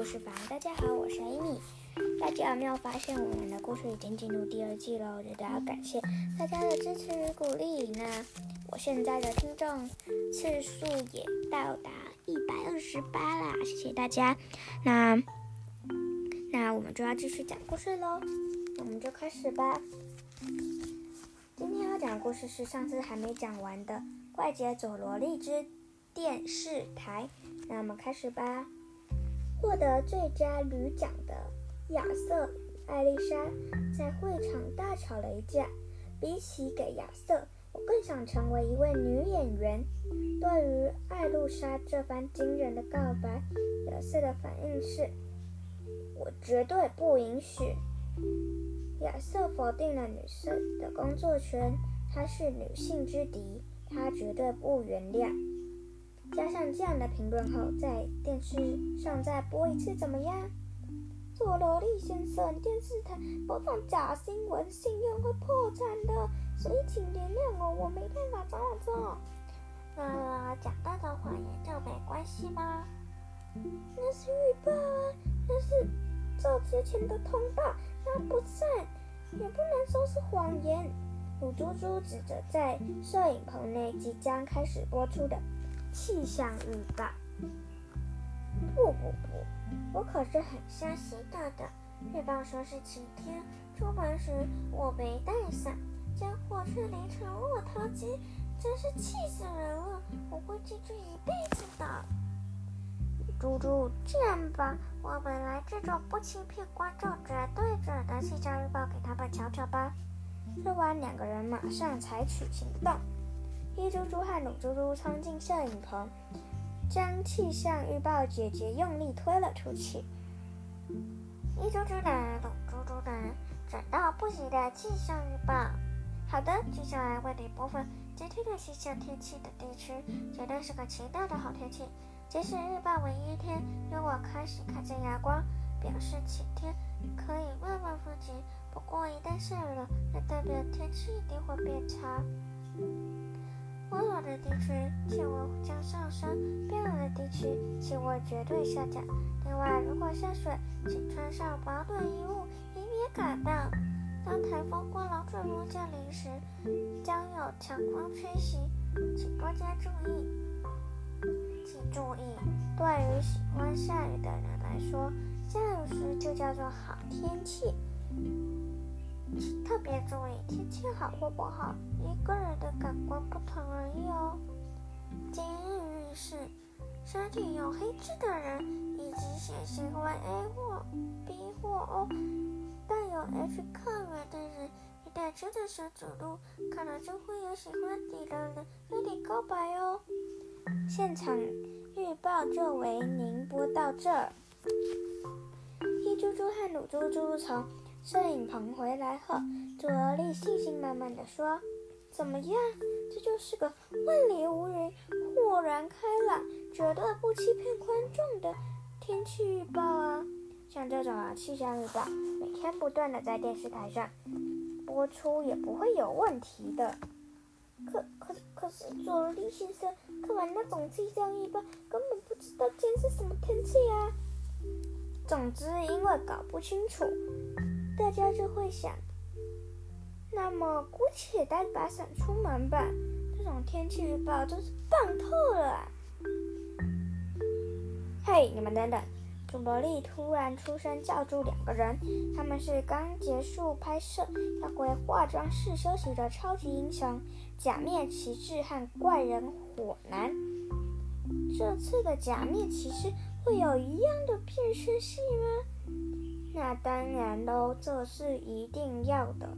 故事房。大家好，我是 Amy。大家有没有发现我们的故事已经进入第二季了？我觉得要感谢大家的支持与鼓励。那我现在的听众次数也到达一百二十八啦，谢谢大家。那那我们就要继续讲故事喽，我们就开始吧。今天要讲的故事是上次还没讲完的《怪杰佐罗利之电视台》。那我们开始吧。获得最佳女奖的亚瑟艾丽莎在会场大吵了一架。比起给亚瑟，我更想成为一位女演员。对于艾露莎这番惊人的告白，亚瑟的反应是：“我绝对不允许。”亚瑟否定了女生的工作权，她是女性之敌，他绝对不原谅。加上这样的评论后，在电视上再播一次怎么样？佐罗利先生，电视台播放假新闻，信用会破产的，所以请原谅我，我没办法这么做。那讲大的谎言就没关系吗？那是预报啊，那是做之前的通报，那不算，也不能说是谎言。鲁猪猪指着在摄影棚内即将开始播出的。气象预报。不不不，我可是很相信他的。预报说是晴天，出门时我没带伞，结果却淋成落汤鸡，真是气死人了！我会记住一辈子的。猪猪，这样吧，我们来这种不欺骗观众、绝对准的气象预报给他们瞧瞧吧。说完，两个人马上采取行动。一猪猪和鲁猪猪冲进摄影棚，将气象预报姐姐用力推了出去。一猪猪的、鲁猪猪的，准到不行的气象预报。好的，接下来为你播放今天的气象天气的地区，绝对是个晴朗的好天气。即使预报为阴天，如果开始看见阳光，表示晴天，可以慢慢风景。不过一旦下雨了，那代表天气一定会变差。温暖的地区气温将上升，冰冷的地区气温绝对下降。另外，如果下雪，请穿上保暖衣物，以免感冒。当台风或龙卷风降临时，将有强风吹袭，请多加注意。请注意，对于喜欢下雨的人来说，下雨时就叫做好天气。特别注意，天气好或不好，一个人的感官不同而已哦。今日运势：身体有黑痣的人，以及血型为 A 或 B 或 O，带有 H 抗原的人，一旦真的想走路，可能就会有喜欢你的人跟你告白哦。现场预报就为您播到这儿。黑猪猪和鲁猪猪从。摄影棚回来后，佐罗莉信心满满的说：“怎么样？这就是个万里无云、豁然开朗、绝对不欺骗观众的天气预报啊！像这种啊气象预报，每天不断的在电视台上播出，也不会有问题的。可可可是，佐罗利先生看完那种气象预报，根本不知道今天是什么天气啊！总之，因为搞不清楚。”大家就会想，那么姑且带把伞出门吧。这种天气预报真是棒透了！啊嘿，你们等等！朱萝莉突然出声叫住两个人，他们是刚结束拍摄要回化妆室休息的超级英雄假面骑士和怪人火男。这次的假面骑士会有一样的变身戏吗？那当然喽，这是一定要的。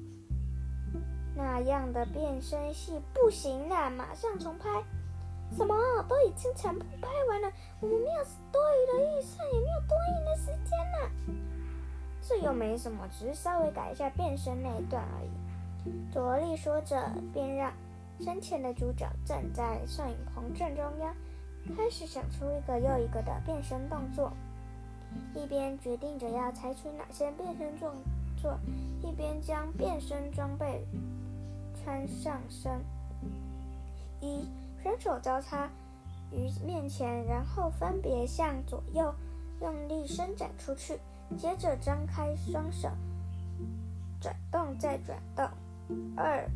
那样的变身戏不行啦，马上重拍。什么？都已经全部拍完了，我们没有多余的预算，也没有多余的时间呢。这又没什么，只是稍微改一下变身那一段而已。卓莉说着，便让身前的主角站在摄影棚正中央，开始想出一个又一个的变身动作。一边决定着要采取哪些变身动作，一边将变身装备穿上身。一双手交叉于面前，然后分别向左右用力伸展出去，接着张开双手，转动再转动。二，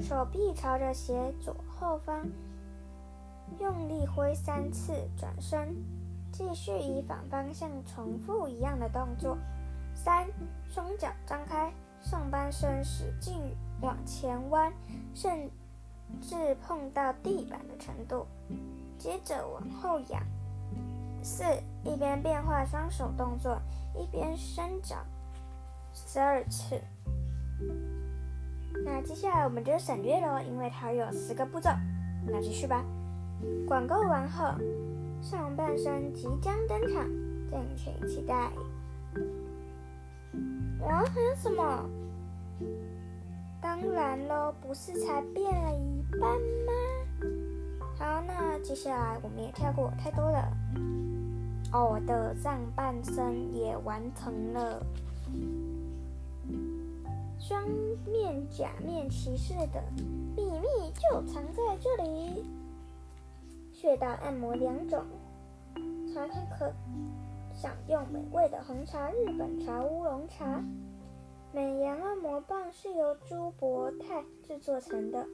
手臂朝着斜左后方，用力挥三次，转身，继续以反方向重复一样的动作。三，双脚张开，上半身使劲往前弯，甚至碰到地板的程度，接着往后仰。四，一边变化双手动作，一边伸展十二次。那接下来我们就省略了，因为它有十个步骤。那继续吧。广告完后，上半身即将登场，敬请期待。哇，还有什么？当然喽，不是才变了一半吗？好，那接下来我们也跳过太多了。哦我的上半身也完成了。双面假面骑士的秘密就藏在这里。穴道按摩两种，茶汤可享用美味的红茶、日本茶、乌龙茶。美颜按摩棒是由珠柏钛制作成的，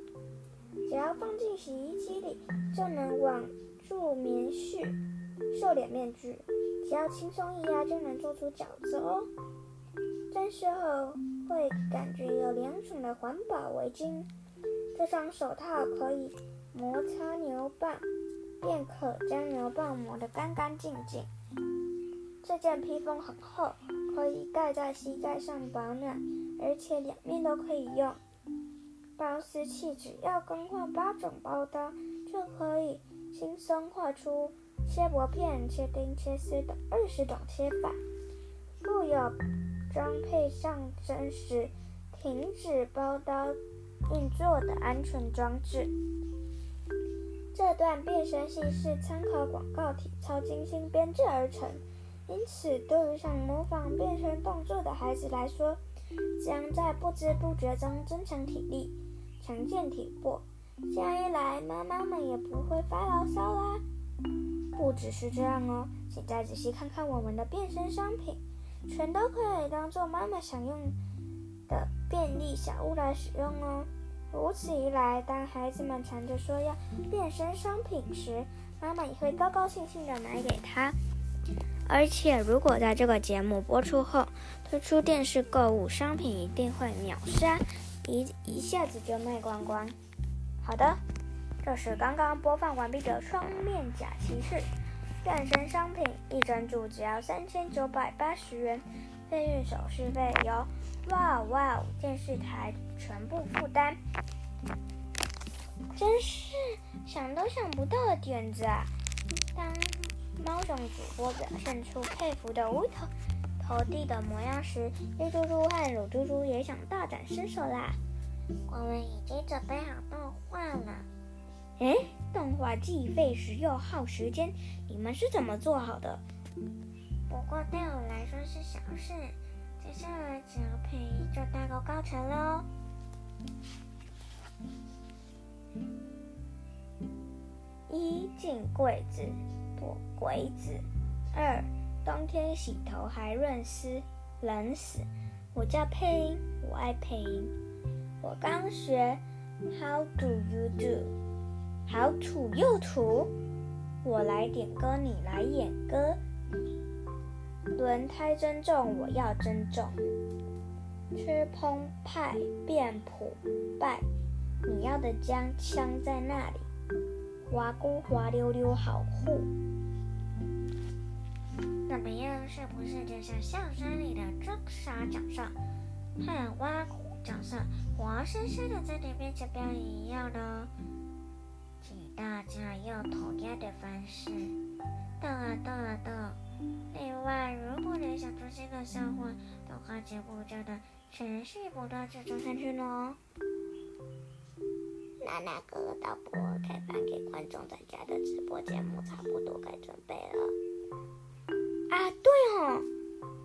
只要放进洗衣机里就能网住棉絮、瘦脸面具，只要轻松一压就能做出饺子哦。沾湿后会感觉有凉爽的环保围巾。这双手套可以摩擦牛蒡，便可将牛蒡磨得干干净净。这件披风很厚，可以盖在膝盖上保暖，而且两面都可以用。包丝器只要更换八种包刀，就可以轻松画出切薄片、切丁、切丝等二十种切法。附有。装配上真实停止包刀运作的安全装置。这段变身戏是参考广告体操精心编制而成，因此对于想模仿变身动作的孩子来说，将在不知不觉中增强体力、强健体魄。这样一来，妈妈们也不会发牢骚啦。不只是这样哦，请再仔细看看我们的变身商品。全都可以当做妈妈想用的便利小物来使用哦。如此一来，当孩子们缠着说要变身商品时，妈妈也会高高兴兴的买给他。而且，如果在这个节目播出后推出电视购物商品，一定会秒杀，一一下子就卖光光。好的，这是刚刚播放完毕的双面假骑士。变身商品一整组只要三千九百八十元，费用手续费由哇哇电视台全部负担。真是想都想不到的点子啊！当猫种主播表现出佩服的无头投地的模样时，黑猪猪和乳猪猪也想大展身手啦。我们已经准备好动画了。哎，动画既费时又耗时间，你们是怎么做好的？不过对我来说是小事，接下来只要配音就大功告成喽。一进柜子躲鬼子，二冬天洗头还润丝，冷死。我叫配音，我爱配音。我刚学，How do you do？好土又土，我来点歌，你来演歌。轮胎增重，我要增重。吃烹派变普败，你要的姜枪在那里？滑咕滑溜溜好酷。怎么样？是不是就像相声里的装傻角色和挖苦角色活生生的在你面前表演一样呢？请大家用同样的方式动啊动啊动！另外，如果你想出新的笑话，动画节目就能持续不断制作下去呢。娜娜哥哥导播开放给观众参加的直播节目差不多该准备了。啊，对哦，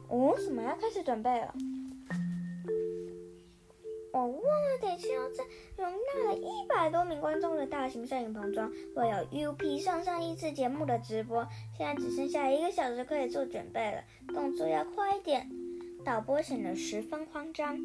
哦，什么要开始准备了？我忘了一百多名观众的大型摄影棚中，会有 UP 上上一次节目的直播。现在只剩下一个小时可以做准备了，动作要快一点。导播显得十分慌张。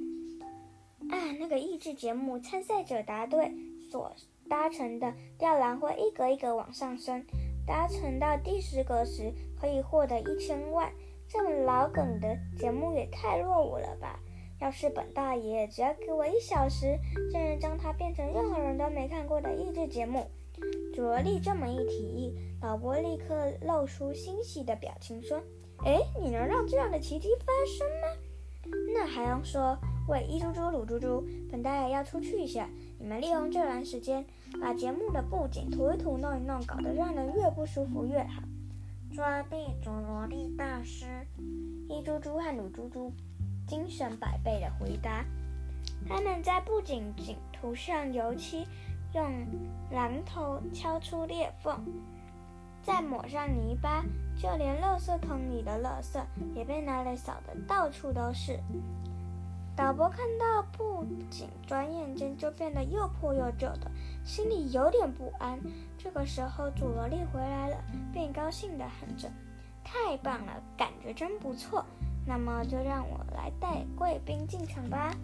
啊，那个益智节目参赛者答对所搭乘的吊篮会一格一格往上升，搭乘到第十格时可以获得一千万。这么老梗的节目也太落伍了吧！要是本大爷只要给我一小时，就能将它变成任何人都没看过的益智节目。佐罗莉这么一提议，老伯立刻露出欣喜的表情，说：“哎，你能让这样的奇迹发生吗？那还用说？喂，一猪猪、鲁猪猪，本大爷要出去一下，你们利用这段时间把节目的布景涂一涂、弄一弄，搞得让人越不舒服越好。”抓地佐罗莉大师，一猪猪和鲁猪猪。精神百倍的回答。他们在布景景涂上油漆，用榔头敲出裂缝，再抹上泥巴，就连垃圾桶里的垃圾也被拿来扫得到处都是。导播看到布景，转眼间就变得又破又旧的，心里有点不安。这个时候，祖罗莉回来了，便高兴地喊着：“太棒了，感觉真不错。”那么就让我来带贵宾进场吧。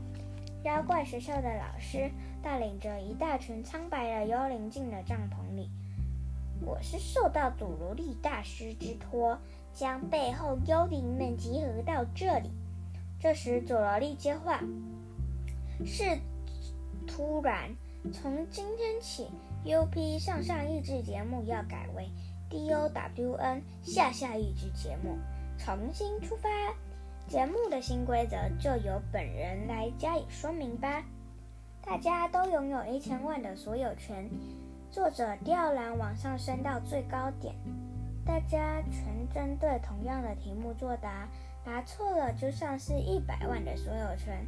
妖怪学校的老师带领着一大群苍白的幽灵进了帐篷里。我是受到佐罗莉大师之托，将背后幽灵们集合到这里。这时佐罗莉接话：“是突然，从今天起，UP 上上益智节目要改为 DOWN 下下益智节目，重新出发。”节目的新规则就由本人来加以说明吧。大家都拥有一千万的所有权。作者吊篮往上升到最高点，大家全针对同样的题目作答，答错了就丧失一百万的所有权，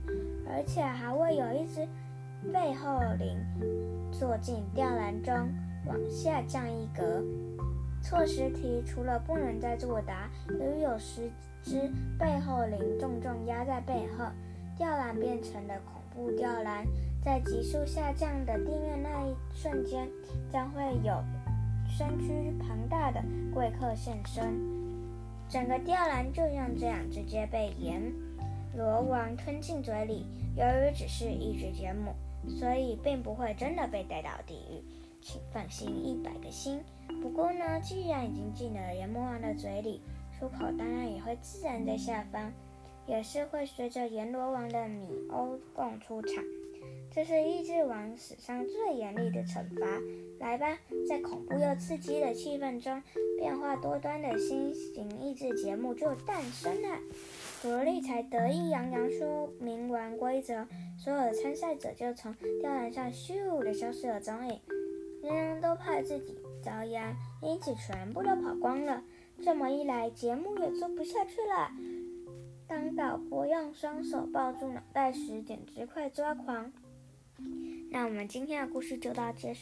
而且还会有一只背后灵坐进吊篮中往下降一格。错时题除了不能再作答，由于有十只背后灵重重压在背后，吊篮变成了恐怖吊篮。在急速下降的地面那一瞬间，将会有身躯庞大的贵客现身。整个吊篮就像这样直接被阎罗王吞进嘴里。由于只是一只节目，所以并不会真的被带到地狱，请放心一百个心。不过呢，既然已经进了阎魔王的嘴里，出口当然也会自然在下方，也是会随着阎罗王的米欧共出场。这是益智王史上最严厉的惩罚。来吧，在恐怖又刺激的气氛中，变化多端的新型益智节目就诞生了。罗莉才得意洋洋说明完规则，所有的参赛者就从吊篮上咻的消失了踪影，人人都怕自己。遭殃，因此全部都跑光了。这么一来，节目也做不下去了。当导播用双手抱住脑袋时，简直快抓狂。那我们今天的故事就到结束，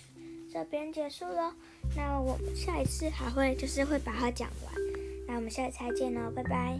这边结束喽。那我们下一次还会就是会把它讲完。那我们下次再见喽，拜拜。